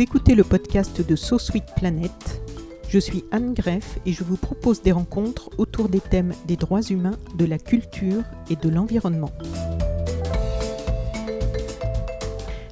Écoutez le podcast de So Sweet Planet. Je suis Anne Greff et je vous propose des rencontres autour des thèmes des droits humains, de la culture et de l'environnement.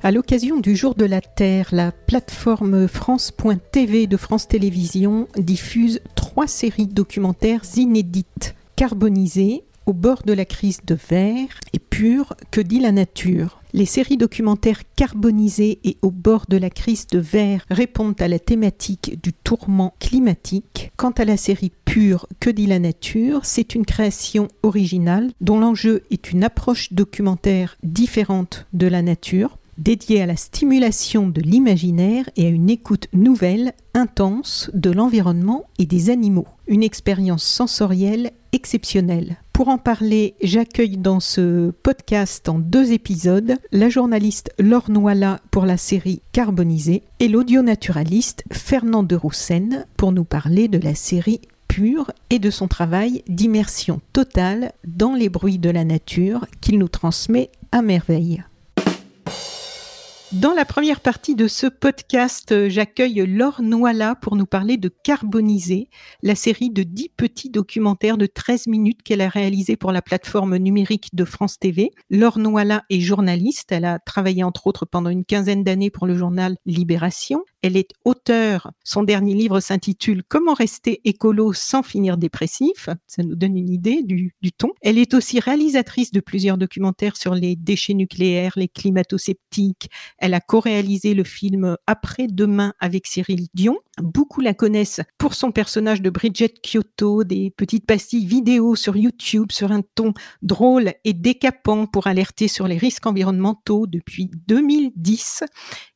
À l'occasion du Jour de la Terre, la plateforme France.tv de France Télévisions diffuse trois séries documentaires inédites, carbonisées, au bord de la crise de verre et pure, que dit la nature? Les séries documentaires carbonisées et au bord de la crise de verre répondent à la thématique du tourment climatique. Quant à la série pure Que dit la nature, c'est une création originale dont l'enjeu est une approche documentaire différente de la nature dédiée à la stimulation de l'imaginaire et à une écoute nouvelle, intense de l'environnement et des animaux. Une expérience sensorielle exceptionnelle. Pour en parler, j'accueille dans ce podcast en deux épisodes la journaliste Laure Noila pour la série Carbonisée et l'audionaturaliste Fernand de Roussen pour nous parler de la série Pure et de son travail d'immersion totale dans les bruits de la nature qu'il nous transmet à merveille. Dans la première partie de ce podcast, euh, j'accueille Laure Noila pour nous parler de Carboniser, la série de 10 petits documentaires de 13 minutes qu'elle a réalisé pour la plateforme numérique de France TV. Laure Noila est journaliste. Elle a travaillé entre autres pendant une quinzaine d'années pour le journal Libération. Elle est auteure. Son dernier livre s'intitule Comment rester écolo sans finir dépressif. Ça nous donne une idée du, ton. Elle est aussi réalisatrice de plusieurs documentaires sur les déchets nucléaires, les climato-sceptiques. Elle a co-réalisé le film Après-demain avec Cyril Dion. Beaucoup la connaissent pour son personnage de Bridget Kyoto, des petites pastilles vidéo sur YouTube sur un ton drôle et décapant pour alerter sur les risques environnementaux depuis 2010.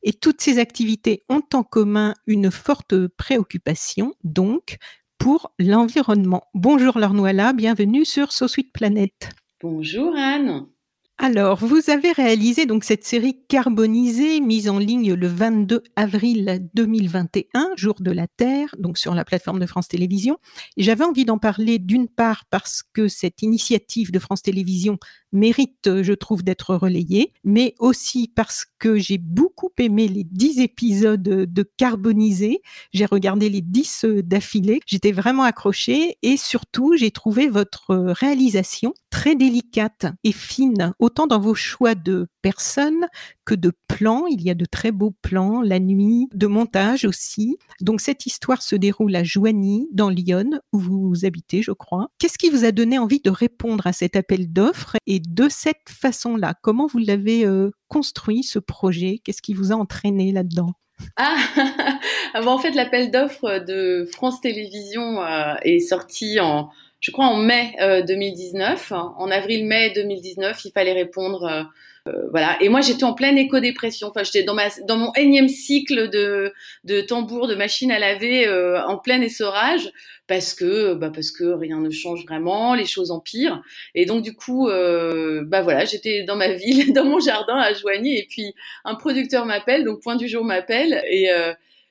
Et toutes ces activités ont en commun une forte préoccupation, donc, pour l'environnement. Bonjour Laure bienvenue sur So Planet. Bonjour Anne. Alors, vous avez réalisé donc cette série carbonisée mise en ligne le 22 avril 2021, jour de la Terre, donc sur la plateforme de France Télévisions. J'avais envie d'en parler d'une part parce que cette initiative de France Télévisions mérite, je trouve, d'être relayée, mais aussi parce que j'ai beaucoup aimé les 10 épisodes de carbonisé. J'ai regardé les 10 d'affilée. J'étais vraiment accrochée et surtout, j'ai trouvé votre réalisation très délicate et fine, autant dans vos choix de personnes que de plans. Il y a de très beaux plans, la nuit, de montage aussi. Donc cette histoire se déroule à Joigny, dans Lyon, où vous habitez, je crois. Qu'est-ce qui vous a donné envie de répondre à cet appel d'offres et de cette façon-là? Comment vous l'avez euh, construit, ce projet? Qu'est-ce qui vous a entraîné là-dedans? Ah, en fait, l'appel d'offres de France Télévisions euh, est sorti en, je crois, en mai 2019. Euh, en avril-mai 2019, il fallait répondre euh, voilà. Et moi, j'étais en pleine éco-dépression. Enfin, j'étais dans ma, dans mon énième cycle de, de tambour, de machine à laver, euh, en plein essorage, parce que, bah, parce que rien ne change vraiment, les choses empirent. Et donc, du coup, euh, bah voilà, j'étais dans ma ville, dans mon jardin à Joigny, et puis un producteur m'appelle, donc Point du jour m'appelle, et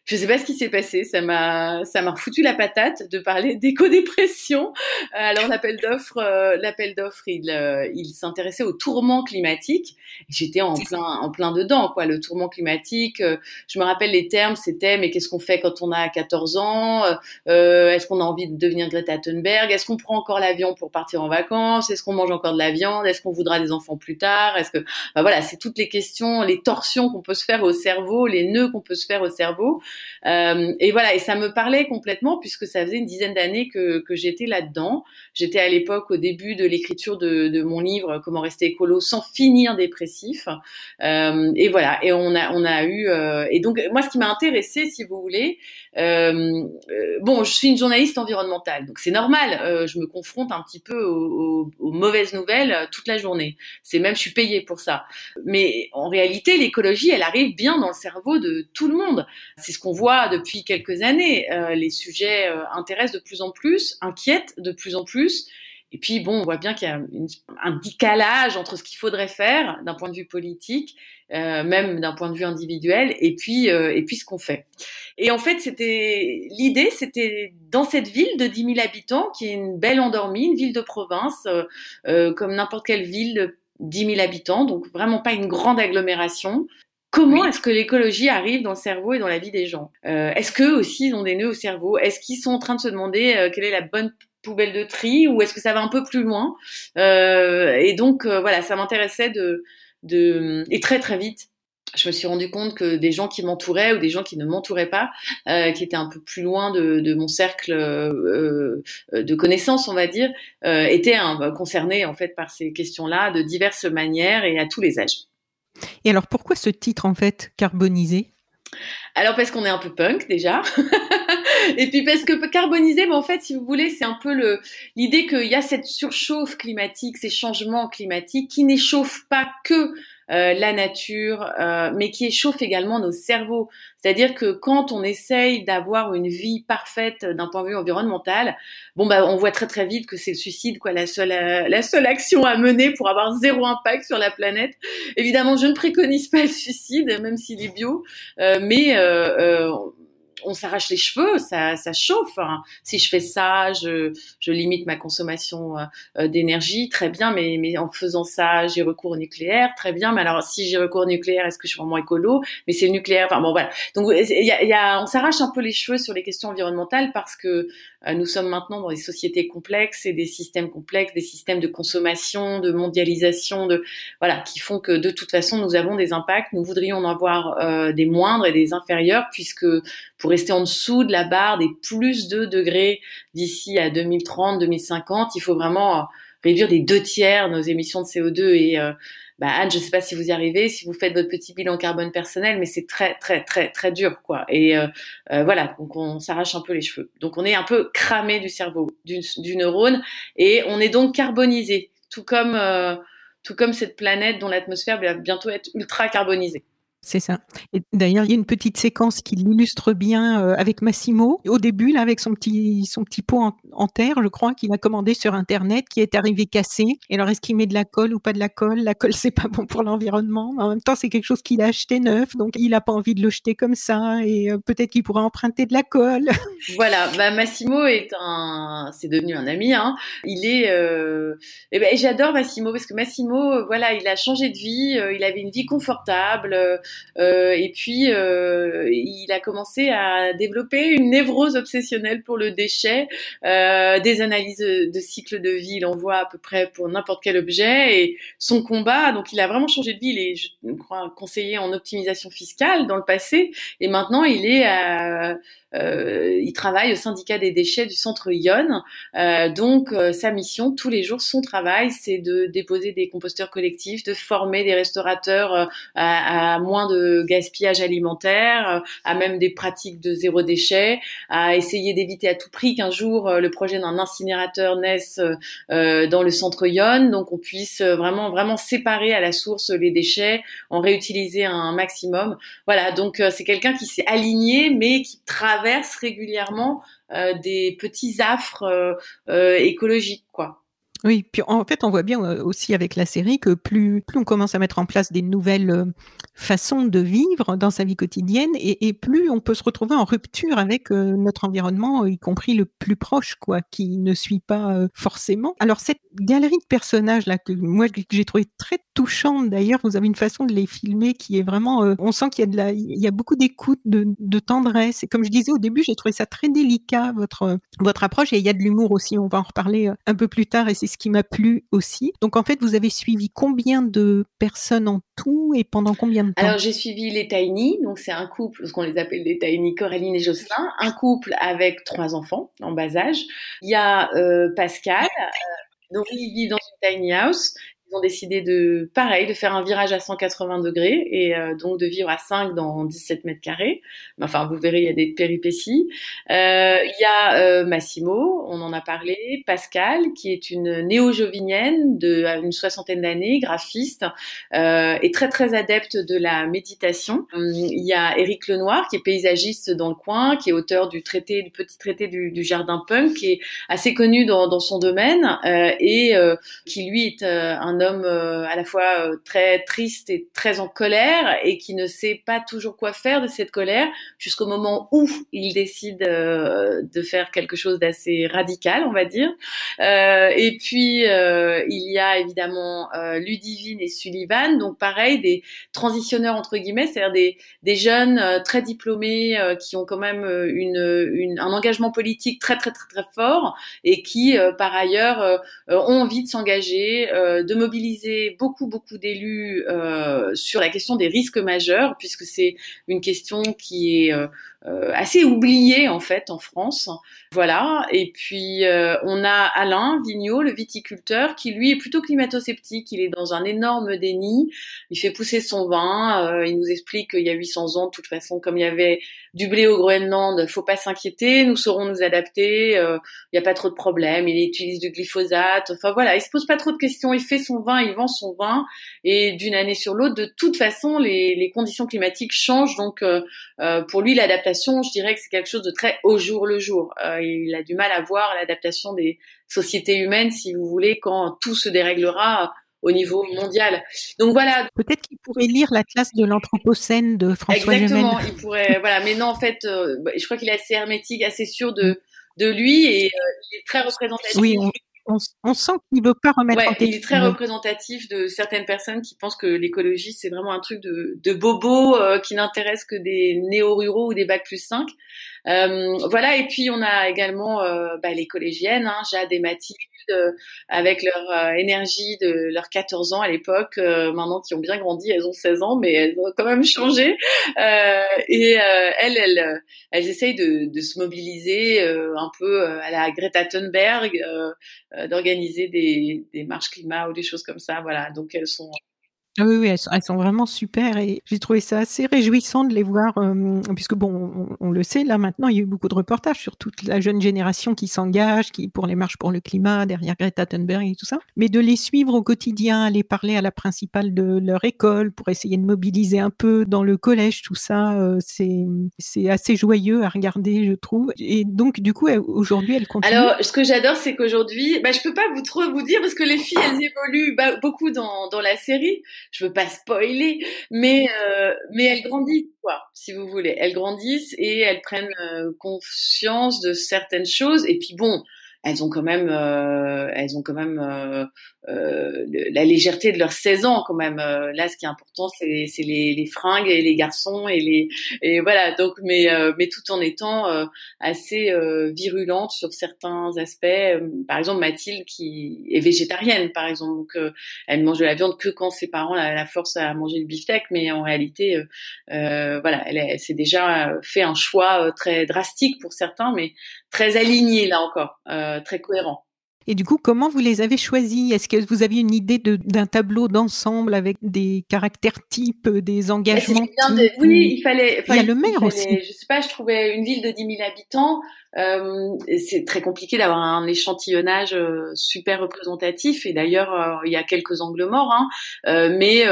je sais pas ce qui s'est passé, ça m'a ça m'a foutu la patate de parler d'éco-dépression. Alors l'appel d'offres euh, l'appel d'offres il euh, il s'intéressait au tourment climatique. J'étais en plein en plein dedans quoi, le tourment climatique. Euh, je me rappelle les termes, c'était mais qu'est-ce qu'on fait quand on a 14 ans? Est-ce qu'on a envie de devenir Greta Thunberg? Est-ce qu'on prend encore l'avion pour partir en vacances? Est-ce qu'on mange encore de la viande? Est-ce qu'on voudra des enfants plus tard? Est-ce que bah, voilà, c'est toutes les questions, les torsions qu'on peut se faire au cerveau, les nœuds qu'on peut se faire au cerveau. Euh, et voilà, et ça me parlait complètement puisque ça faisait une dizaine d'années que, que j'étais là-dedans. J'étais à l'époque au début de l'écriture de, de, mon livre Comment rester écolo sans finir dépressif. Euh, et voilà, et on a on a eu euh, et donc moi ce qui m'a intéressé, si vous voulez, euh, bon, je suis une journaliste environnementale, donc c'est normal. je me confronte un petit peu aux, aux, mauvaises nouvelles toute la journée. C'est même, je suis payée pour ça. Mais en réalité, l'écologie, elle arrive bien dans le cerveau de tout le monde. Qu'on voit depuis quelques années. les sujets intéressent de plus en plus, inquiètent de plus en plus. Et puis, bon, on voit bien qu'il y a un décalage entre ce qu'il faudrait faire d'un point de vue politique, euh, même d'un point de vue individuel, et puis, euh, et puis ce qu'on fait. Et en fait, c'était l'idée, c'était dans cette ville de 10 000 habitants, qui est une belle endormie, une ville de province, euh, comme n'importe quelle ville de 10 000 habitants, donc vraiment pas une grande agglomération. Comment est-ce que l'écologie arrive dans le cerveau et dans la vie des gens? Est-ce qu'eux aussi ils ont des nœuds au cerveau? Est-ce qu'ils sont en train de se demander quelle est la bonne poubelle de tri? Ou est-ce que ça va un peu plus loin? Euh, Et donc euh, voilà, ça m'intéressait de, de et très très vite. Je me suis rendu compte que des gens qui m'entouraient ou des gens qui ne m'entouraient pas, euh, qui étaient un peu plus loin de, de mon cercle euh, de connaissances, on va dire, euh, étaient hein, concernés en fait par ces questions-là de diverses manières et à tous les âges. Et alors pourquoi ce titre en fait carbonisé? Alors parce qu'on est un peu punk déjà. et puis parce que carboniser, mais en fait, si vous voulez, c'est un peu le l'idée qu'il y a cette surchauffe climatique, ces changements climatiques qui n'échauffent pas que euh, la nature, euh, mais qui échauffe également nos cerveaux. C'est-à-dire que quand on essaye d'avoir une vie parfaite d'un point de vue environnemental, bon bah on voit très très vite que c'est le suicide quoi, la seule euh, la seule action à mener pour avoir zéro impact sur la planète. Évidemment, je ne préconise pas le suicide, même s'il est bio, mais on s'arrache les cheveux, ça, ça chauffe. Hein. Si je fais ça, je, je limite ma consommation euh, euh, d'énergie, très bien, mais, mais en faisant ça, j'ai recours au nucléaire, très bien. Mais alors, si j'ai recours au nucléaire, est-ce que je suis vraiment écolo? Mais c'est le nucléaire. Enfin bon, voilà. Donc, y a, y a, on s'arrache un peu les cheveux sur les questions environnementales parce que nous sommes maintenant dans des sociétés complexes et des systèmes complexes, des systèmes de consommation, de mondialisation, de voilà, qui font que de toute façon, nous avons des impacts. Nous voudrions en avoir des moindres et des inférieurs, puisque pour rester en dessous de la barre des plus de degrés d'ici à 2030, 2050. Il faut vraiment euh, réduire des deux tiers nos émissions de CO2 et euh, bah Anne, je ne sais pas si vous y arrivez, si vous faites votre petit bilan carbone personnel, mais c'est très très très très dur quoi. Et euh, voilà, donc on s'arrache un peu les cheveux. Donc on est un peu cramé du cerveau, du, du neurone, et on est donc carbonisé, tout comme tout comme cette planète dont l'atmosphère va bientôt être ultra carbonisée. C'est ça. Et d'ailleurs, il y a une petite séquence qui l'illustre bien euh, avec Massimo. Au début, là, avec son petit, son petit pot en, terre, je crois, qu'il a commandé sur Internet, qui est arrivé cassé. Et alors, est-ce qu'il met de la colle ou pas de la colle? La colle, c'est pas bon pour l'environnement. En même temps, c'est quelque chose qu'il a acheté neuf, donc il n'a pas envie de le jeter comme ça. Et euh, peut-être qu'il pourrait emprunter de la colle. Voilà. Bah, Massimo est un, c'est devenu un ami. Hein. Il est. Euh... Eh ben, j'adore Massimo parce que Massimo, voilà, il a changé de vie. Euh, il avait une vie confortable. Euh, et puis, euh, il a commencé à développer une névrose obsessionnelle pour le déchet, euh, des analyses de cycle de vie, il en voit à peu près pour n'importe quel objet, et son combat, donc il a vraiment changé de vie, il est, je crois, conseiller en optimisation fiscale dans le passé, et maintenant il est à euh, il travaille au syndicat des déchets du centre Yonne. Euh, donc euh, sa mission tous les jours, son travail, c'est de déposer des composteurs collectifs, de former des restaurateurs à, à, moins de gaspillage alimentaire, à même des pratiques de zéro déchet, à essayer d'éviter à tout prix qu'un jour le projet d'un incinérateur naisse dans le centre Yonne, donc on puisse vraiment vraiment séparer à la source les déchets, en réutiliser un maximum. Voilà, donc c'est quelqu'un qui s'est aligné mais qui traverse régulièrement euh, des petits affres euh, euh, écologiques, quoi. Oui, puis en fait, on voit bien aussi avec la série que plus, plus on commence à mettre en place des nouvelles façons de vivre dans sa vie quotidienne et, plus on peut se retrouver en rupture avec notre environnement, y compris le plus proche, quoi, qui ne suit pas forcément. Alors cette galerie de personnages là que moi j'ai trouvé très touchante d'ailleurs, vous avez une façon de les filmer qui est vraiment, on sent qu'il y a de la, il y a beaucoup d'écoute, de, tendresse. Et comme je disais au début, j'ai trouvé ça très délicat votre votre approche et il y a de l'humour aussi. On va en reparler un peu plus tard ce qui m'a plu aussi. Donc en fait, vous avez suivi combien de personnes en tout et pendant combien de temps? Alors j'ai suivi les Tiny, donc c'est un couple, ce qu'on les appelle les Tiny, Coraline et Jocelyn, un couple avec trois enfants en bas âge. Il y a euh, Pascal, euh, donc ils vivent dans une tiny house ont décidé de, pareil, de faire un virage à 180 degrés et euh, donc de vivre à 5 dans 17 mètres carrés. Enfin, vous verrez, il y a des péripéties. Euh, il y a euh, Massimo, on en a parlé, Pascal, qui est une néo-jovinienne de une soixantaine d'années, graphiste et très très adepte de la méditation. Il y a Éric Lenoir, qui est paysagiste dans le coin, qui est auteur du traité, du petit traité du, du jardin punk, qui est assez connu dans, dans son domaine et qui lui est un euh, à la fois euh, très triste et très en colère et qui ne sait pas toujours quoi faire de cette colère jusqu'au moment où il décide euh, de faire quelque chose d'assez radical, on va dire. et puis il y a évidemment Ludivine et Sullivan, donc pareil des transitionneurs entre guillemets, c'est-à-dire des, des jeunes très diplômés qui ont quand même une, un engagement politique très très très très fort et qui par ailleurs ont envie de s'engager, de mobiliser beaucoup, beaucoup d'élus euh, sur la question des risques majeurs, puisque c'est une question qui est euh, assez oubliée en fait en France. Voilà. Et puis on a Alain Vigneault, le viticulteur, qui lui est plutôt climato-sceptique. Il est dans un énorme déni. Il fait pousser son vin. il nous explique qu'il y a 800 ans, de toute façon, comme il y avait du blé au Groenland, faut pas s'inquiéter, nous saurons nous adapter, il euh, n'y a pas trop de problèmes, il utilise du glyphosate, enfin voilà, il se pose pas trop de questions, il fait son vin, il vend son vin, et d'une année sur l'autre, de toute façon, les, les conditions climatiques changent, donc euh, euh, pour lui, l'adaptation, je dirais que c'est quelque chose de très au jour le jour. il a du mal à voir l'adaptation des sociétés humaines, si vous voulez, quand tout se déréglera au niveau mondial. Donc voilà. Peut-être qu'il pourrait lire la classe de l'Anthropocène de François Exactement, il pourrait. Voilà, mais non, en fait, euh, je crois qu'il est assez hermétique, assez sûr de de lui et euh, il est très représentatif. Oui, on, on, sent qu'il veut pas remettre en question. Il est très représentatif de certaines personnes qui pensent que l'écologie c'est vraiment un truc de, de bobo euh, qui n'intéresse que des néo-ruraux ou des bacs plus 5. Euh, voilà, et puis on a également euh, bah, les collégiennes, hein, Jade et Mathilde, euh, avec leur énergie de leurs 14 ans à l'époque, maintenant qui ont bien grandi, elles ont 16 ans, mais elles ont quand même changé. et elles, elles, elles essayent de, de se mobiliser un peu à la Greta Thunberg, d'organiser des, des marches climat ou des choses comme ça. Voilà, donc elles sont ah oui, oui elles, sont, vraiment super et j'ai trouvé ça assez réjouissant de les voir, euh, puisque bon, on, le sait, là maintenant, il y a eu beaucoup de reportages sur toute la jeune génération qui s'engage, qui pour les marches pour le climat, derrière Greta Thunberg et tout ça, mais de les suivre au quotidien, aller parler à la principale de leur école pour essayer de mobiliser un peu dans le collège, tout ça, euh, c'est c'est assez joyeux à regarder, je trouve. Et donc du coup, aujourd'hui, elle continue. Alors, ce que j'adore, c'est qu'aujourd'hui, bah, je peux pas vous trop vous dire parce que les filles, elles évoluent bah, beaucoup dans dans la série je veux pas spoiler, mais euh, mais elles grandissent quoi, si vous voulez. Elles grandissent et elles prennent euh, conscience de certaines choses. Et puis bon, elles ont quand même, euh, elles ont quand même euh, euh, la légèreté de leurs 16 ans quand même. Euh, là, ce qui est important, c'est les, les, fringues et les garçons et les et voilà. Donc, mais mais tout en étant assez virulente sur certains aspects. Par exemple, Mathilde qui est végétarienne, par exemple, donc elle mange de la viande que quand ses parents la, la forcent à manger le beefsteak, mais en réalité, voilà, elle, elle s'est déjà fait un choix très drastique pour certains, mais très aligné là encore. Euh, très cohérent. Et du coup, comment vous les avez choisis? Est-ce que vous aviez une idée d'un tableau d'ensemble avec des caractères types, des engagements Oui, il fallait. Il y a le maire aussi. Je sais pas, je trouvais une ville de 10 000 habitants. Euh, c'est très compliqué d'avoir un échantillonnage euh, super représentatif. Et d'ailleurs, il y a quelques angles morts. Hein. mais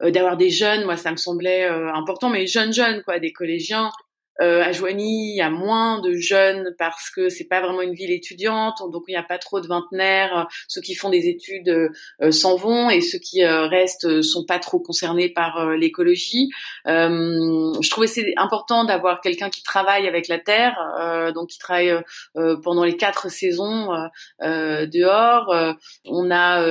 d'avoir des jeunes, moi, ça me semblait important. Mais jeunes, jeunes, quoi, des collégiens. Euh, à Joigny, il y a moins de jeunes parce que c'est pas vraiment une ville étudiante, donc il n'y a pas trop de vingtenaires. Ceux qui font des études euh, s'en vont et ceux qui euh, restent sont pas trop concernés par euh, l'écologie. je trouvais c'est important d'avoir quelqu'un qui travaille avec la terre, donc qui travaille pendant les quatre saisons dehors. on a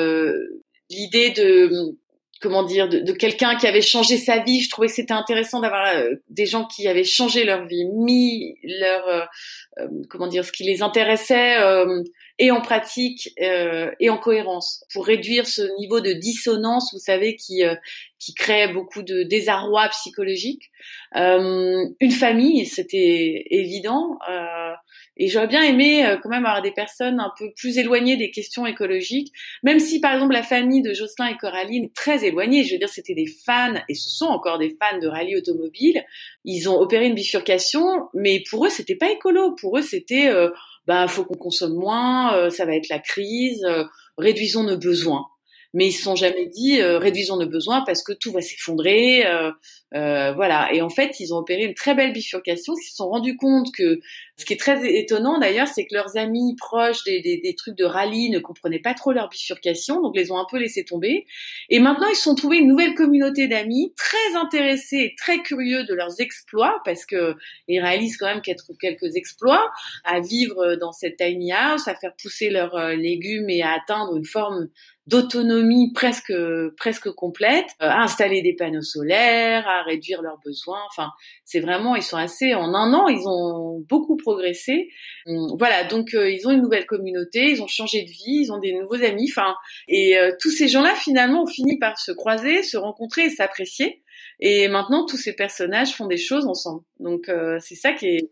l'idée de comment dire, de, quelqu'un qui avait changé sa vie. Je trouvais que c'était intéressant d'avoir euh, des gens qui avaient changé leur vie, mis leur euh, comment dire, ce qui les intéressait et en pratique et en cohérence pour réduire ce niveau de dissonance, vous savez, qui qui crée beaucoup de désarroi psychologique. une famille, c'était évident. Et j'aurais bien aimé euh, quand même avoir des personnes un peu plus éloignées des questions écologiques, même si par exemple la famille de Jocelyn et Coraline très éloignée. Je veux dire, c'était des fans et ce sont encore des fans de rallye automobile. Ils ont opéré une bifurcation, mais pour eux c'était pas écolo. Pour eux c'était, euh, bah faut qu'on consomme moins, euh, ça va être la crise, euh, réduisons nos besoins mais ils se sont jamais dit euh, réduisons nos besoins parce que tout va s'effondrer, euh, euh, voilà. Et en fait, ils ont opéré une très belle bifurcation. Ils se sont rendus compte que ce qui est très étonnant d'ailleurs, c'est que leurs amis proches des, des, des, trucs de rallye ne comprenaient pas trop leur bifurcation, donc les ont un peu laissés tomber. Et maintenant, ils se sont trouvés une nouvelle communauté d'amis très intéressés et très curieux de leurs exploits parce que ils réalisent quand même quelques exploits à vivre dans cette tiny house, à faire pousser leurs légumes et à atteindre une forme d'autonomie presque presque complète, euh, à installer des panneaux solaires, à réduire leurs besoins. Enfin, c'est vraiment ils sont assez en un an ils ont beaucoup progressé. Hum, voilà, donc euh, ils ont une nouvelle communauté, ils ont changé de vie, ils ont des nouveaux amis. Enfin, et euh, tous ces gens-là finalement ont fini par se croiser, se rencontrer et s'apprécier. Et maintenant tous ces personnages font des choses ensemble. Donc c'est ça qui est.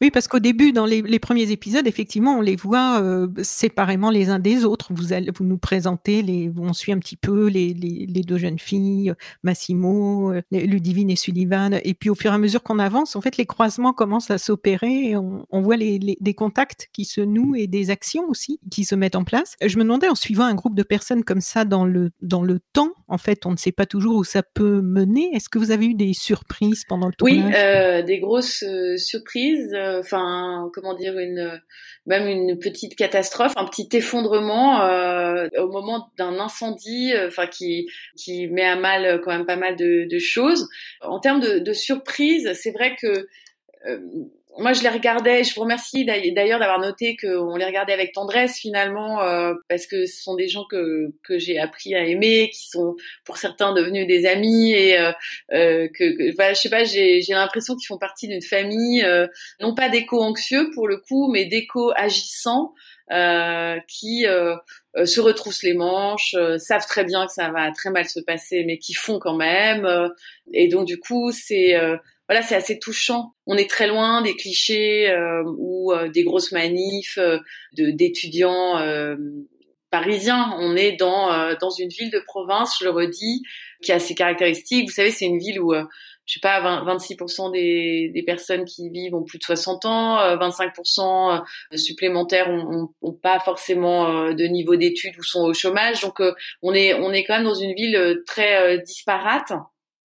Oui, parce qu'au début, dans les, les, premiers épisodes, effectivement, on les voit euh, séparément les uns des autres. Vous, allez, vous nous présentez, les, on suit un petit peu les, les, les deux jeunes filles, Massimo, euh, Ludivine et Sullivan. Et puis, au fur et à mesure qu'on avance, en fait, les croisements commencent à s'opérer. On, on, voit des contacts qui se nouent et des actions aussi qui se mettent en place. Je me demandais, en suivant un groupe de personnes comme ça dans le, dans le temps, en fait, on ne sait pas toujours où ça peut mener. Est-ce que vous avez eu des surprises pendant le tournage? Oui, euh, des grosses euh, surprises enfin comment dire une même une petite catastrophe, un petit effondrement euh, au moment d'un incendie, euh, enfin qui qui met à mal quand même pas mal de, de choses. En termes de, de surprise, c'est vrai que euh, moi, je les regardais. Je vous remercie d'ailleurs d'avoir noté qu'on les regardait avec tendresse finalement, euh, parce que ce sont des gens que que j'ai appris à aimer, qui sont pour certains devenus des amis et euh, euh que, que je sais pas, j'ai l'impression qu'ils font partie d'une famille, euh, non pas d'éco anxieux pour le coup, mais d'éco agissants. Euh, qui euh, se retroussent les manches, savent très bien que ça va très mal se passer, mais qui font quand même. et donc du coup, c'est voilà, c'est assez touchant. On est très loin des clichés euh, ou euh, des grosses manifs euh, d'étudiants euh, parisiens. On est dans dans une ville de province, je le redis, qui a ses caractéristiques. Vous savez, c'est une ville où je sais pas, 20, 26% des, des, personnes qui vivent ont plus de 60 ans, 25% supplémentaires ont, ont, pas forcément de niveau d'études ou sont au chômage. Donc on est on est quand même dans une ville très disparate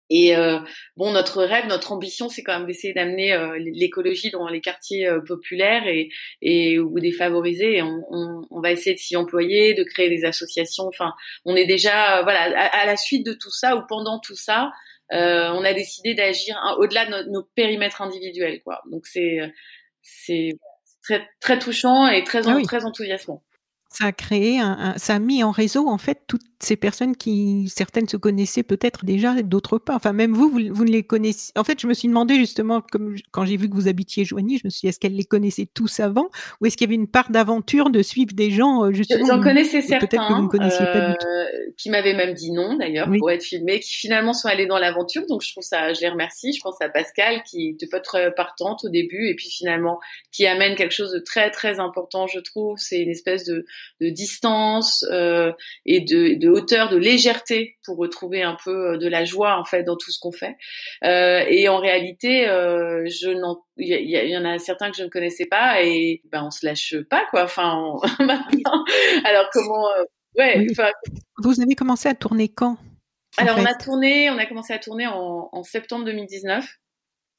et euh, bon, notre rêve, notre ambition, c'est quand même d'essayer d'amener euh, l'écologie dans les quartiers euh, populaires et, et ou défavorisés. Et on, on, on, va essayer de s'y employer, de créer des associations. Enfin, on est déjà voilà à, la suite de tout ça ou pendant tout ça, on a décidé d'agir au-delà de nos, périmètres individuels, quoi. Donc c'est c'est très très touchant et très ah très enthousiasmant ça a créé un, ça a mis en réseau en fait toutes ces personnes qui certaines se connaissaient peut-être déjà d'autres pas. Enfin même vous, vous, ne les connaissez en fait je me suis demandé justement comme quand j'ai vu que vous habitiez Joigny je me suis dit est-ce qu'elle les connaissait tous avant ou est-ce qu'il y avait une part d'aventure de suivre des gens euh, justement j'en connaissais certains que vous ne connaissiez pas du tout. euh, qui m'avaient même dit non d'ailleurs pour être filmés qui finalement sont allés dans l'aventure. Donc je trouve ça je les remercie. Je pense à Pascal qui était pas très partante au début et puis finalement qui amène quelque chose de très très important je trouve. C'est une espèce de de distance euh, et de, de, hauteur, de légèreté pour retrouver un peu euh, de la joie en fait dans tout ce qu'on fait. Euh, et en réalité, euh, je n'en il y, y, en a certains que je ne connaissais pas et ben on se lâche pas quoi. Enfin, maintenant, alors comment euh, Ouais. Vous avez commencé à tourner quand Alors on a tourné, on a commencé à tourner en, en septembre 2019.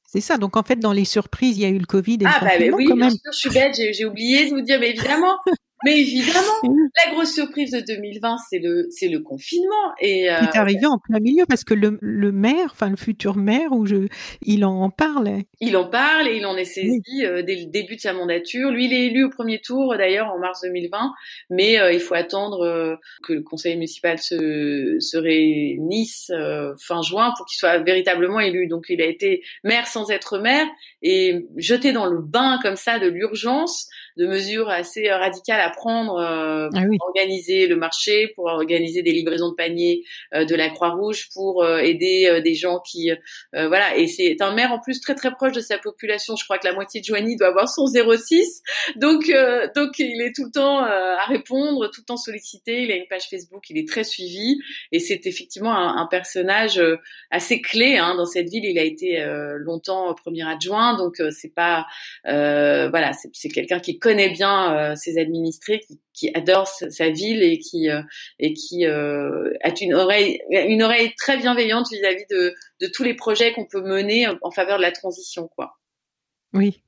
C'est ça. Donc en fait, dans les surprises, il y a eu le Covid et ah, le bah, oui, quand même. Sûr, je suis bête, j'ai oublié de vous dire, mais évidemment, Mais évidemment, la grosse surprise de 2020, c'est le, c'est le confinement. Et euh, est arrivé en plein milieu parce que le, le maire, enfin le futur maire, où je, il en parle. Il en parle et il en est saisi euh, dès le début de sa mandature. Lui, il est élu au premier tour d'ailleurs en mars 2020, mais euh, il faut attendre euh, que le conseil municipal se, se réunisse fin juin pour qu'il soit véritablement élu. Donc il a été maire sans être maire et jeté dans le bain comme ça de l'urgence de mesures assez radicales à prendre euh, ah pour organiser le marché, pour organiser des livraisons de paniers euh, de la Croix-Rouge, pour euh, aider des gens qui voilà. Et c'est un maire en plus très très proche de sa population. Je crois que la moitié de Joigny doit avoir son 06, donc donc il est tout le temps à répondre, tout le temps sollicité. Il a une page Facebook, il est très suivi et c'est effectivement un, personnage assez clé hein, dans cette ville. Il a été longtemps premier adjoint, donc c'est pas voilà, c'est quelqu'un qui connaît bien ses administrés, qui, adore sa ville et qui euh, euh, a une oreille très bienveillante vis-à-vis de, tous les projets qu'on peut mener en faveur de la transition. Oui.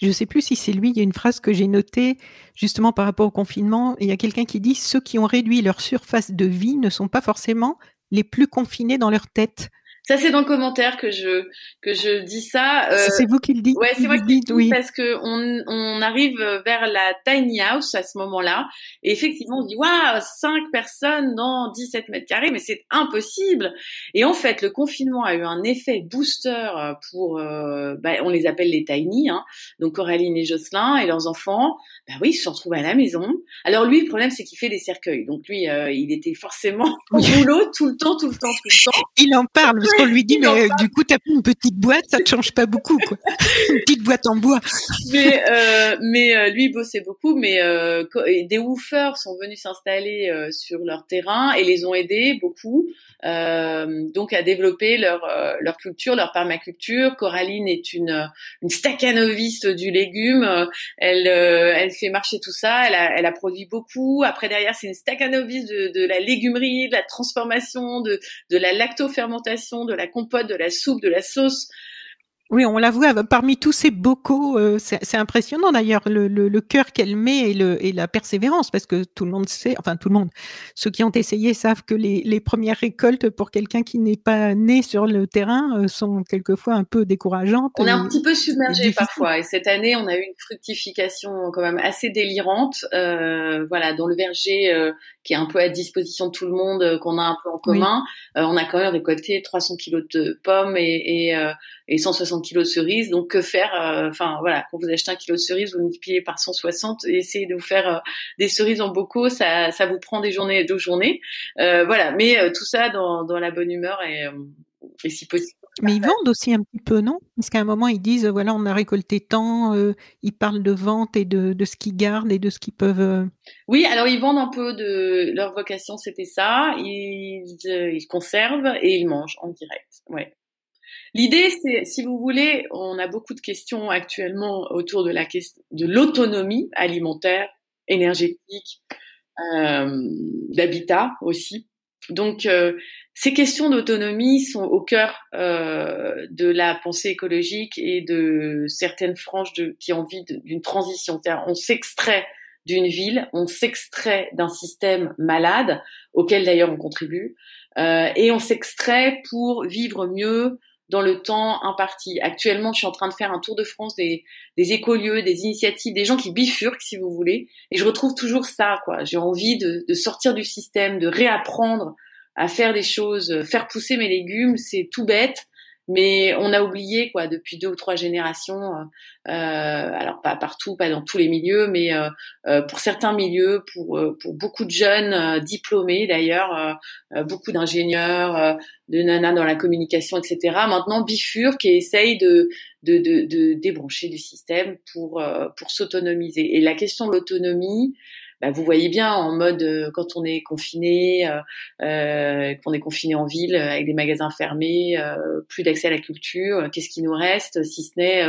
Je ne sais plus si c'est lui, il y a une phrase que j'ai notée justement par rapport au confinement. Il y a quelqu'un qui dit Ceux qui ont réduit leur surface de vie ne sont pas forcément les plus confinés dans leur tête. Ça, c'est dans le commentaire que je que je dis ça. Euh, c'est vous qui le dites. Ouais, c'est moi qui le dis oui. parce que on, on arrive vers la tiny house à ce moment-là et effectivement on dit waouh, cinq personnes dans 17 mètres carrés, mais c'est impossible. Et en fait, le confinement a eu un effet booster pour, euh, bah, on les appelle les tiny, hein, donc Coraline et Jocelyn et leurs enfants. Bah oui, ils se retrouvent à la maison. Alors lui, le problème c'est qu'il fait des cercueils, donc lui, euh, il était forcément au boulot tout le temps, tout le temps, tout le temps. Il en parle on lui dit, mais du coup, t'as une petite boîte, ça te change pas beaucoup, quoi. une petite boîte en bois. Mais, euh, mais euh, lui, bossait beaucoup, mais euh, des woofers sont venus s'installer euh, sur leur terrain et les ont aidés beaucoup, euh, donc à développer leur euh, leur culture, leur permaculture. Coraline est une une staccanoviste du légume. Elle elle fait marcher tout ça. Elle a elle a produit beaucoup. Après derrière, c'est une staccanoviste de, de la légumerie, de la transformation, de de la lactofermentation, de la compote, de la soupe, de la sauce. Oui, on la voit parmi tous ces bocaux. Euh, c'est impressionnant d'ailleurs le, le, cœur qu'elle met et, le, et la persévérance, parce que tout le monde sait, enfin tout le monde, ceux qui ont essayé savent que les, les premières récoltes pour quelqu'un qui n'est pas né sur le terrain euh, sont quelquefois un peu décourageantes. On est un petit peu submergé parfois, et cette année on a eu une fructification quand même assez délirante. Euh, voilà, dans le verger euh, qui est un peu à disposition de tout le monde, qu'on a un peu en commun, on a quand même récolté 300 kilos de pommes et, et, et 160 kilos de cerises. Donc que faire euh, Enfin voilà, quand vous achetez un kilo de cerises, vous multipliez par 160 et essayez de vous faire euh, des cerises en bocaux, ça, ça vous prend des journées et deux journées. Euh, voilà, mais tout ça dans, dans la bonne humeur et, et si possible. Mais ils vendent aussi un petit peu, non? Parce qu'à un moment, ils disent, voilà, on a récolté tant, ils parlent de vente et de, de ce qu'ils gardent et de ce qu'ils peuvent... Oui, alors ils vendent un peu de... Leur vocation, c'était ça. Ils, ils conservent et ils mangent en direct. Ouais. L'idée, c'est, si vous voulez, on a beaucoup de questions actuellement autour de la question de l'autonomie alimentaire, énergétique, euh, d'habitat aussi. Donc, euh, ces questions d'autonomie sont au cœur euh, de la pensée écologique et de certaines franges de, qui ont envie d'une transition. On s'extrait d'une ville, on s'extrait d'un système malade auquel d'ailleurs on contribue, euh, et on s'extrait pour vivre mieux, dans le temps imparti. Actuellement, je suis en train de faire un tour de France des, écolieux, des initiatives, des gens qui bifurquent, si vous voulez, et je retrouve toujours ça, quoi. J'ai envie de sortir du système, de réapprendre à faire des choses, faire pousser mes légumes, c'est tout bête, mais on a oublié quoi depuis deux ou trois générations. Euh, euh, alors pas partout, pas dans tous les milieux, mais euh, pour certains milieux, pour pour beaucoup de jeunes diplômés d'ailleurs, beaucoup d'ingénieurs, de nanas dans la communication, etc. Maintenant bifurquent et essayent de de, de, de débrancher du système pour pour s'autonomiser. Et la question de l'autonomie, bah, vous voyez bien en mode euh, quand on est confiné, euh, euh, qu'on est confiné en ville avec des magasins fermés, plus d'accès à la culture, qu'est-ce qui nous reste si ce n'est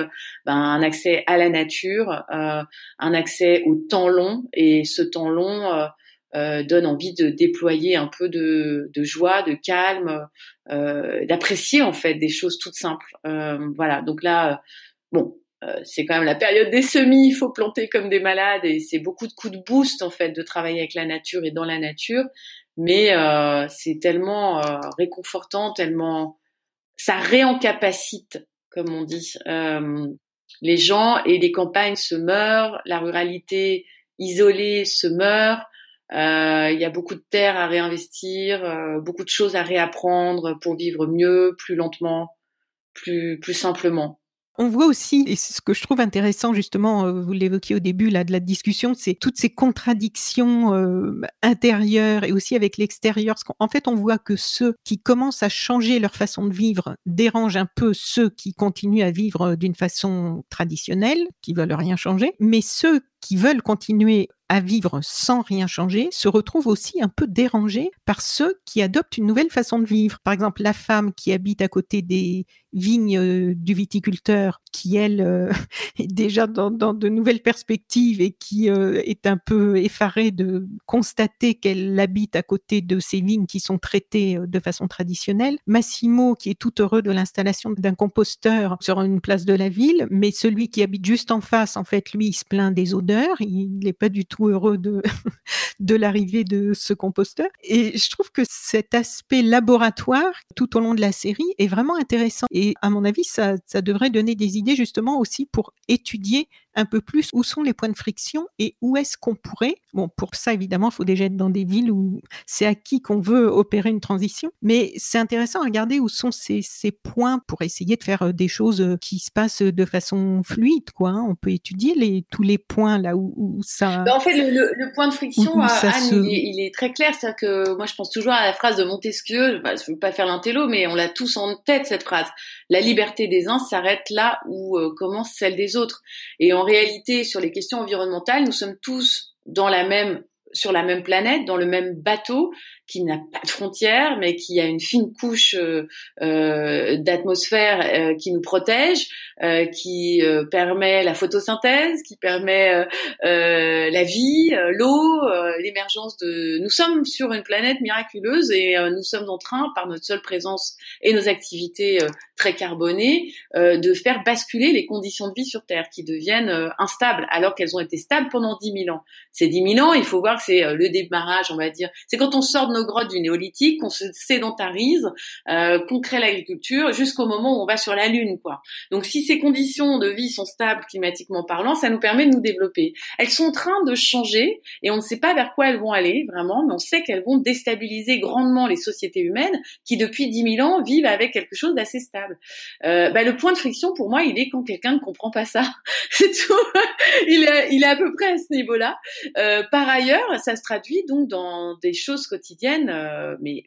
ben, un accès à la nature, un accès au temps long et ce temps long donne envie de déployer un peu de, de joie, de calme, d'apprécier en fait des choses toutes simples. voilà, donc là, bon, c'est quand même la période des semis, il faut planter comme des malades et c'est beaucoup de coups de boost en fait de travailler avec la nature et dans la nature. Mais c'est tellement réconfortant, tellement ça réencapacite, comme on dit. les gens et les campagnes se meurent, la ruralité isolée se meurt. Euh, il y a beaucoup de terres à réinvestir, euh, beaucoup de choses à réapprendre pour vivre mieux, plus lentement, plus, plus simplement. On voit aussi, et c'est ce que je trouve intéressant justement, euh, vous l'évoquiez au début là, de la discussion, c'est toutes ces contradictions euh, intérieures et aussi avec l'extérieur. En fait, on voit que ceux qui commencent à changer leur façon de vivre dérangent un peu ceux qui continuent à vivre d'une façon traditionnelle, qui veulent rien changer, mais ceux qui veulent continuer à vivre sans rien changer se retrouvent aussi un peu dérangés par ceux qui adoptent une nouvelle façon de vivre. Par exemple, la femme qui habite à côté des vignes euh, du viticulteur, qui elle euh, est déjà dans, de nouvelles perspectives et qui euh, est un peu effarée de constater qu'elle habite à côté de ces vignes qui sont traitées de façon traditionnelle. Massimo qui est tout heureux de l'installation d'un composteur sur une place de la ville, mais celui qui habite juste en face, en fait, lui, il se plaint des odeurs, il n'est pas du tout heureux de, l'arrivée de ce composteur. Et je trouve que cet aspect laboratoire tout au long de la série est vraiment intéressant. Et à mon avis, ça devrait donner des idées justement aussi pour étudier un peu plus où sont les points de friction et où est-ce qu'on pourrait, bon, pour ça évidemment, il faut déjà être dans des villes où c'est acquis qu'on veut opérer une transition, mais c'est intéressant à regarder où sont ces, ces, points pour essayer de faire euh, des choses euh, qui se passent de façon fluide, quoi. Hein. On peut étudier les, tous les points là où, ça. Bah, en fait, le, le, point de friction, Anne, il, est, très clair. C'est que moi, je pense toujours à la phrase de Montesquieu. Bah, je ne veux pas faire l'intello, mais on l'a tous en tête cette phrase. La liberté des uns s'arrête là où euh, commence celle des autres. Et en réalité, sur les questions environnementales, nous sommes tous dans la même sur la même planète, dans le même bateau, qui n'a pas de frontières, mais qui a une fine couche euh, euh d'atmosphère euh, qui nous protège, qui permet la photosynthèse, qui permet la vie, l'eau, l'émergence de. Nous sommes sur une planète miraculeuse et nous sommes en train, par notre seule présence et nos activités très carbonées, de faire basculer les conditions de vie sur Terre, qui deviennent instables, alors qu'elles ont été stables pendant 10 000 ans. Ces 10 000 ans, il faut voir que c'est le démarrage, on va dire. C'est quand on sort de nos grottes du néolithique, qu'on se sédentarise, euh, qu'on crée l'agriculture, jusqu'au moment où on va sur la Lune, quoi. Donc si ces conditions de vie sont stables climatiquement parlant, ça nous permet de nous développer. Elles sont en train de changer et on ne sait pas vers quoi elles vont aller vraiment, mais on sait qu'elles vont déstabiliser grandement les sociétés humaines qui depuis 10 000 ans vivent avec quelque chose d'assez stable. Euh, bah, le point de friction pour moi, il est quand quelqu'un ne comprend pas ça. C'est tout. il, est, il est à peu près à ce niveau-là. Euh, par ailleurs, ça se traduit donc dans des choses quotidiennes euh, mais.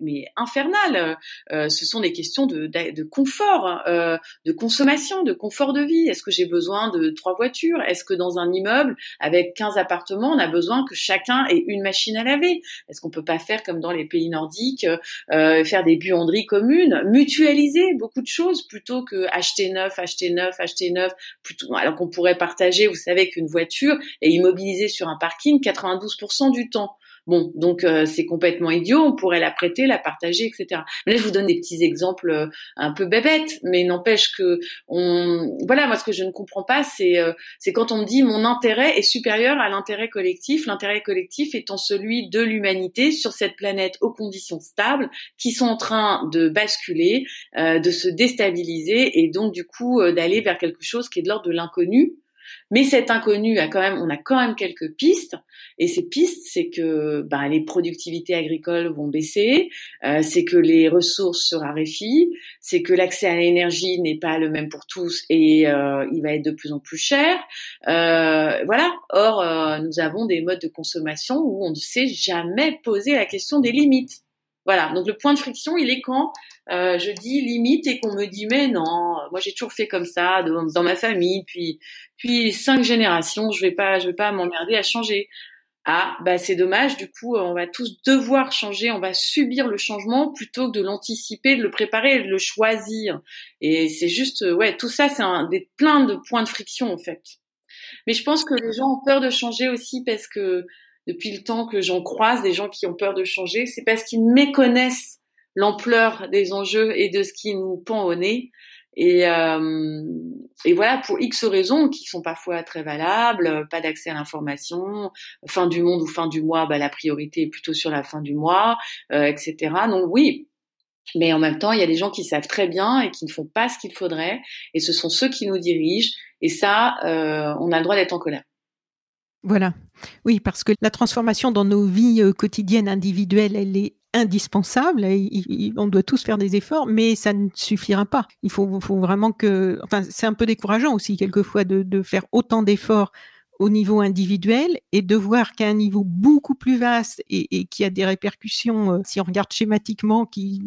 Euh, ce sont des questions de, confort, euh, de consommation, de confort de vie. Est-ce que j'ai besoin de trois voitures? Est-ce que dans un immeuble avec 15 appartements, on a besoin que chacun ait une machine à laver? Est-ce qu'on peut pas faire comme dans les pays nordiques, faire des buanderies communes, mutualiser beaucoup de choses plutôt que acheter neuf, acheter neuf, acheter neuf, plutôt alors qu'on pourrait partager, vous savez, qu'une voiture est immobilisée sur un parking 92% du temps. Bon, donc euh, c'est complètement idiot, on pourrait la prêter, la partager, etc. Mais là, je vous donne des petits exemples euh, un peu bébêtes, mais n'empêche que on, voilà, moi ce que je ne comprends pas, c'est euh, c'est quand on me dit mon intérêt est supérieur à l'intérêt collectif, l'intérêt collectif étant celui de l'humanité sur cette planète aux conditions stables qui sont en train de basculer, de se déstabiliser et donc du coup d'aller vers quelque chose qui est de l'ordre de l'inconnu mais cet inconnu a quand même, on a quand même quelques pistes. Et ces pistes, c'est que bah, les productivités agricoles vont baisser, euh, c'est que les ressources se raréfient, c'est que l'accès à l'énergie n'est pas le même pour tous et euh, il va être de plus en plus cher. Euh, voilà. Or, euh, nous avons des modes de consommation où on ne sait jamais poser la question des limites. Voilà. Donc le point de friction, il est quand euh, je dis limite et qu'on me dit mais non, moi j'ai toujours fait comme ça dans, ma famille, puis puis cinq générations, je vais pas, je vais pas m'emmerder à changer. Ah, bah c'est dommage. Du coup, on va tous devoir changer. On va subir le changement plutôt que de l'anticiper, de le préparer, de le choisir. Et c'est juste, ouais, tout ça, c'est des plein de points de friction en fait. Mais je pense que les gens ont peur de changer aussi parce que depuis le temps que j'en croise, des gens qui ont peur de changer, c'est parce qu'ils méconnaissent l'ampleur des enjeux et de ce qui nous pend au nez Et, et voilà, pour X raisons qui sont parfois très valables, pas d'accès à l'information, fin du monde ou fin du mois, bah, la priorité est plutôt sur la fin du mois, etc. Donc oui, mais en même temps, il y a des gens qui savent très bien et qui ne font pas ce qu'il faudrait, et ce sont ceux qui nous dirigent. Et ça, euh, on a le droit d'être en colère. Voilà. Oui, parce que la transformation dans nos vies euh, quotidiennes individuelles, elle est indispensable. on doit tous faire des efforts, mais ça ne suffira pas. Il faut, vraiment que. Enfin, c'est un peu décourageant aussi quelquefois de faire autant d'efforts au niveau individuel et de voir qu'à un niveau beaucoup plus vaste et, qui a des répercussions, euh, si on regarde schématiquement, qui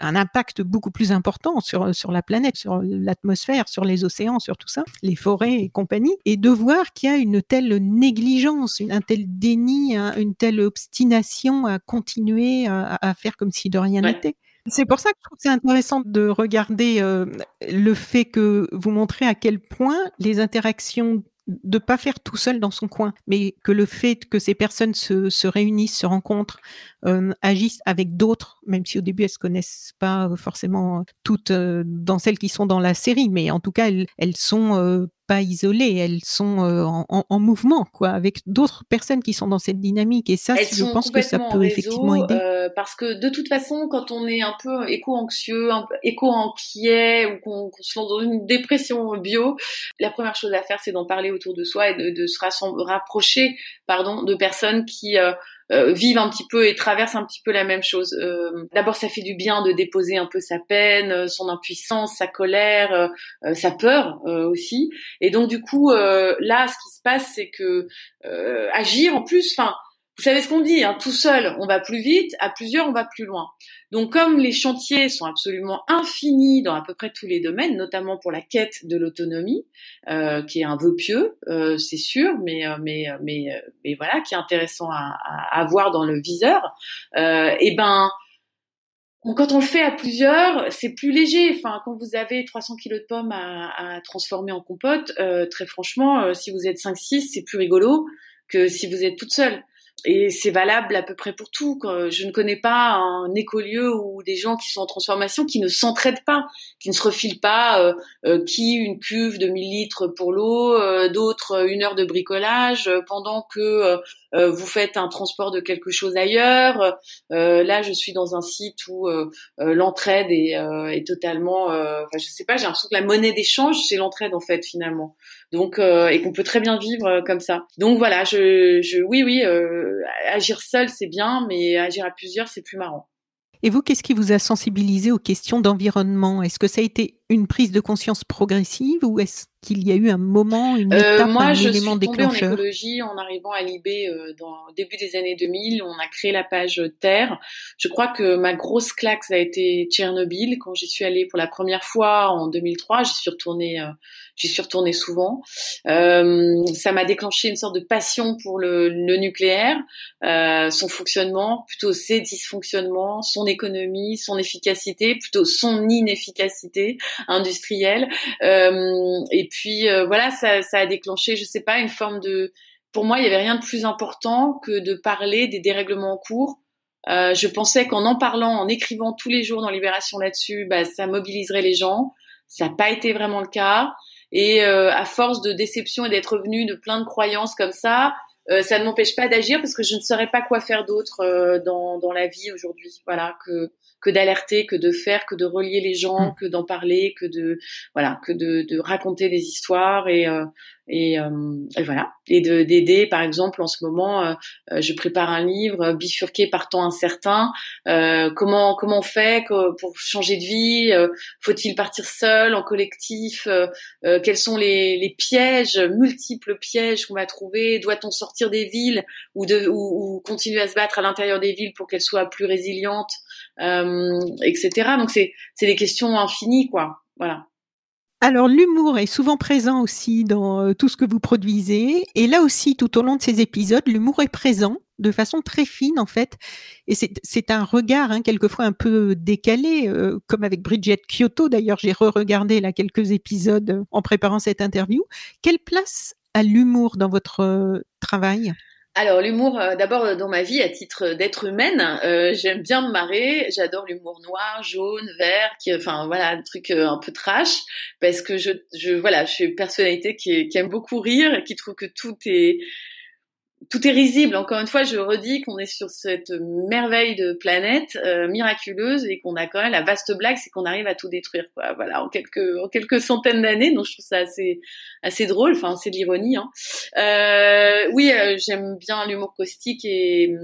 un impact beaucoup plus important sur sur la planète, sur l'atmosphère, sur les océans, sur tout ça, les forêts et compagnie, et de voir qu'il y a une telle négligence, un tel déni, une telle obstination à continuer à, faire comme si de rien n'était. C'est pour ça que je trouve que c'est intéressant de regarder euh, le fait que vous montrez à quel point les interactions de pas faire tout seul dans son coin, mais que le fait que ces personnes se, se réunissent, se rencontrent, euh, agissent avec d'autres, même si au début elles se connaissent pas forcément toutes euh, dans celles qui sont dans la série, mais en tout cas elles, elles sont euh, pas isolées, elles sont en, mouvement, quoi, avec d'autres personnes qui sont dans cette dynamique. Et ça, je pense que ça peut effectivement aider. parce que de toute façon, quand on est un peu éco-anxieux, éco-inquiet, ou qu'on se lance dans une dépression bio, la première chose à faire, c'est d'en parler autour de soi et de, de se rapprocher, pardon, de personnes qui euh, vivent un petit peu et traversent un petit peu la même chose. Euh, D'abord, ça fait du bien de déposer un peu sa peine, euh, son impuissance, sa colère, euh, euh, sa peur aussi. Et donc, du coup, là, ce qui se passe, c'est que agir en plus, enfin vous savez ce qu'on dit, hein, tout seul on va plus vite, à plusieurs on va plus loin. Donc comme les chantiers sont absolument infinis dans à peu près tous les domaines, notamment pour la quête de l'autonomie, euh, qui est un vœu pieux, euh, c'est sûr, mais euh, mais mais mais voilà, qui est intéressant à, à avoir dans le viseur. et eh ben quand on le fait à plusieurs, c'est plus léger. Enfin, quand vous avez 300 kilos de pommes à, à transformer en compote, très franchement, si vous êtes 5-6, c'est plus rigolo que si vous êtes toute seule. Et c'est valable à peu près pour tout. Je ne connais pas un écolieu ou des gens qui sont en transformation qui ne s'entraident pas, qui ne se refilent pas, euh, euh, qui une cuve de 1000 litres pour l'eau, euh, d'autres une heure de bricolage, pendant que vous faites un transport de quelque chose ailleurs. là, je suis dans un site où l'entraide est, est, totalement, enfin, je sais pas, j'ai l'impression que la monnaie d'échange, c'est l'entraide en fait finalement. Donc, et qu'on peut très bien vivre comme ça. Donc voilà, je, je oui, oui agir seul, c'est bien, mais agir à plusieurs, c'est plus marrant. Et vous, qu'est-ce qui vous a sensibilisé aux questions d'environnement? Est-ce que ça a été une prise de conscience progressive ou est-ce qu'il y a eu un moment, une euh, étape, moi, un je élément suis déclencheur en écologie en arrivant à Libé euh, dans début des années 2000. On a créé la page Terre. Je crois que ma grosse claque, ça a été Tchernobyl. Quand j'y suis allée pour la première fois en 2003, j'y suis retournée, euh, j'y suis retournée souvent. Euh, ça m'a déclenché une sorte de passion pour le, le nucléaire, euh, son fonctionnement, plutôt ses dysfonctionnements, son économie, son efficacité, plutôt son inefficacité industrielle. Euh, et puis euh, voilà, ça, ça a déclenché, je sais pas, une forme de. Pour moi, il y avait rien de plus important que de parler des dérèglements en cours. Euh, je pensais qu'en en parlant, en écrivant tous les jours dans Libération là-dessus, bah, ça mobiliserait les gens. Ça n'a pas été vraiment le cas. Et euh, à force de déception et d'être revenu de plein de croyances comme ça, euh, ça ne m'empêche pas d'agir parce que je ne saurais pas quoi faire d'autre euh, dans, dans la vie aujourd'hui. Voilà, que que d'alerter, que de faire, que de relier les gens, mm. que d'en parler, que de voilà, que de, de raconter des histoires et euh, et, euh, et, voilà. Et de d'aider par exemple en ce moment euh, euh, je prépare un livre bifurqué par temps incertain. Comment comment on fait pour changer de vie faut-il partir seul en collectif quels sont les, les pièges multiples pièges qu'on va trouver doit-on sortir des villes ou de ou, ou continuer à se battre à l'intérieur des villes pour qu'elles soient plus résilientes etc donc c'est c'est des questions infinies quoi. Voilà alors l'humour est souvent présent aussi dans euh, tout ce que vous produisez et là aussi tout au long de ces épisodes l'humour est présent de façon très fine en fait et c'est un regard hein, quelquefois un peu décalé euh, comme avec Bridget Kyoto d'ailleurs j'ai re-regardé là quelques épisodes euh, en préparant cette interview. Quelle place a l'humour dans votre travail? Alors l'humour, euh, d'abord euh, dans ma vie, à titre d'être humaine, euh, j'aime bien me marrer. J'adore l'humour noir, jaune, vert, qui, enfin voilà, un truc un peu trash, parce que je, je voilà, je suis une personnalité qui, qui aime beaucoup rire, qui trouve que tout est tout est risible. Encore une fois, je redis qu'on est sur cette merveille de planète euh, miraculeuse et qu'on a quand même la vaste blague, c'est qu'on arrive à tout détruire, quoi. Voilà, en quelques en quelques centaines d'années. Donc je trouve ça assez assez drôle. Enfin, c'est de l'ironie. Hein. Euh, oui, euh, j'aime bien l'humour caustique et,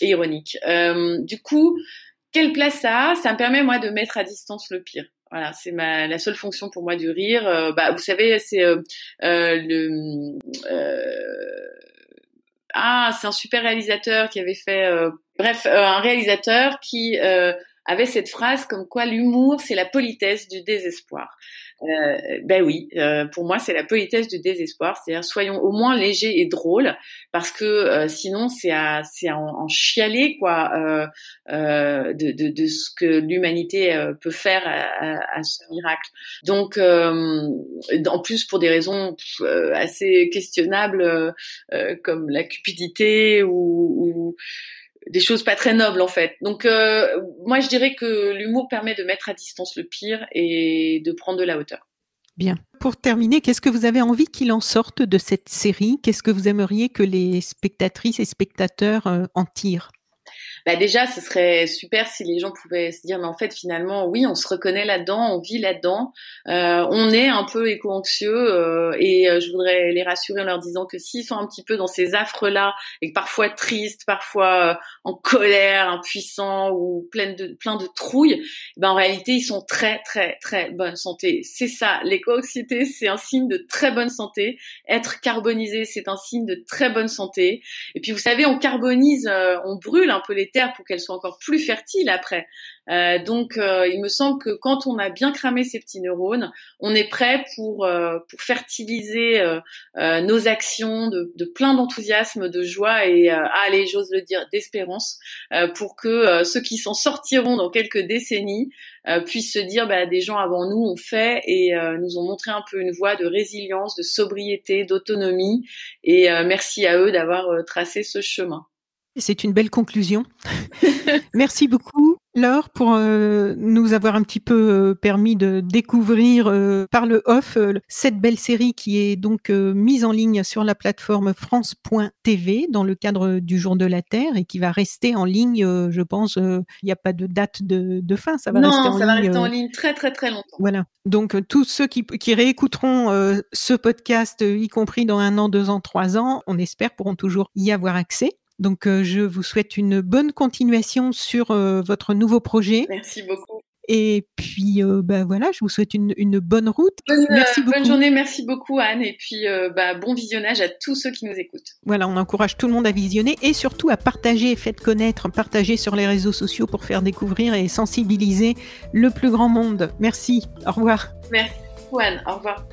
et ironique. Euh, du coup, quelle place ça a? Ça me permet moi de mettre à distance le pire. Voilà, c'est ma la seule fonction pour moi du rire. bah, vous savez, c'est le ah, c'est un super réalisateur qui avait fait, euh, bref, euh, un réalisateur qui euh, avait cette phrase comme quoi l'humour, c'est la politesse du désespoir. Euh, ben oui, euh, pour moi c'est la politesse du désespoir, c'est-à-dire soyons au moins légers et drôles, parce que euh, sinon c'est à c'est à en, chialer quoi de, de, de, ce que l'humanité peut faire à, à, ce miracle. Donc en plus pour des raisons assez questionnables comme la cupidité ou, ou des choses pas très nobles en fait. Donc euh, moi je dirais que l'humour permet de mettre à distance le pire et de prendre de la hauteur. Bien. Pour terminer, qu'est-ce que vous avez envie qu'il en sorte de cette série? Qu'est-ce que vous aimeriez que les spectatrices et spectateurs euh, en tirent? Bah déjà, ce serait super si les gens pouvaient se dire, mais en fait, finalement, oui, on se reconnaît là-dedans, on vit là-dedans, euh, on est un peu éco-anxieux, euh, et euh, je voudrais les rassurer en leur disant que s'ils sont un petit peu dans ces affres-là, et parfois tristes, parfois euh, en colère, impuissants ou plein de plein de trouille, ben en réalité, ils sont très très très bonne santé. C'est ça, l'éco-anxiété, c'est un signe de très bonne santé. Être carbonisé, c'est un signe de très bonne santé. Et puis vous savez, on carbonise, euh, on brûle un peu les terres pour qu'elles soient encore plus fertiles après. Euh, donc, euh, il me semble que quand on a bien cramé ces petits neurones, on est prêt pour, euh, fertiliser nos actions de, plein d'enthousiasme, de joie et, allez, j'ose le dire, d'espérance, pour que ceux qui s'en sortiront dans quelques décennies puissent se dire, bah, des gens avant nous ont fait et nous ont montré un peu une voie de résilience, de sobriété, d'autonomie. Et merci à eux d'avoir tracé ce chemin. C'est une belle conclusion. Merci beaucoup, Laure, pour euh, nous avoir un petit peu euh, permis de découvrir euh, par le off cette belle série qui est donc mise en ligne sur la plateforme France.tv dans le cadre du Jour de la Terre et qui va rester en ligne, je pense. Il n'y a pas de date de, fin, ça va non, rester en ça ligne. va rester en ligne très très très longtemps. Voilà. Donc tous ceux qui, qui réécouteront ce podcast, y compris dans un an, deux ans, trois ans, on espère pourront toujours y avoir accès. Donc, euh, je vous souhaite une bonne continuation sur euh, votre nouveau projet. Merci beaucoup. Et puis, euh, bah, voilà, je vous souhaite une, bonne route. Bonne, merci beaucoup. Bonne journée, merci beaucoup Anne. Et puis, bah, bon visionnage à tous ceux qui nous écoutent. Voilà, on encourage tout le monde à visionner et surtout à partager, faites connaître, partager sur les réseaux sociaux pour faire découvrir et sensibiliser le plus grand monde. Merci, au revoir. Merci Anne, au revoir.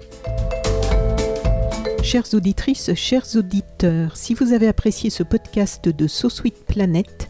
Chères auditrices, chers auditeurs, si vous avez apprécié ce podcast de So Planet,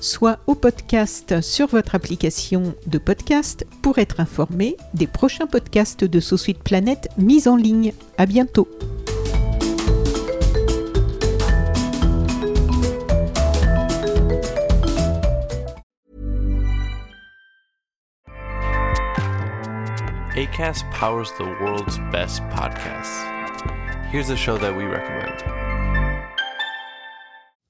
soit au podcast sur votre application de podcast pour être informé des prochains podcasts de So Planet mis en ligne. À bientôt. ACAST powers the world's best podcasts. Here's a show that we recommend.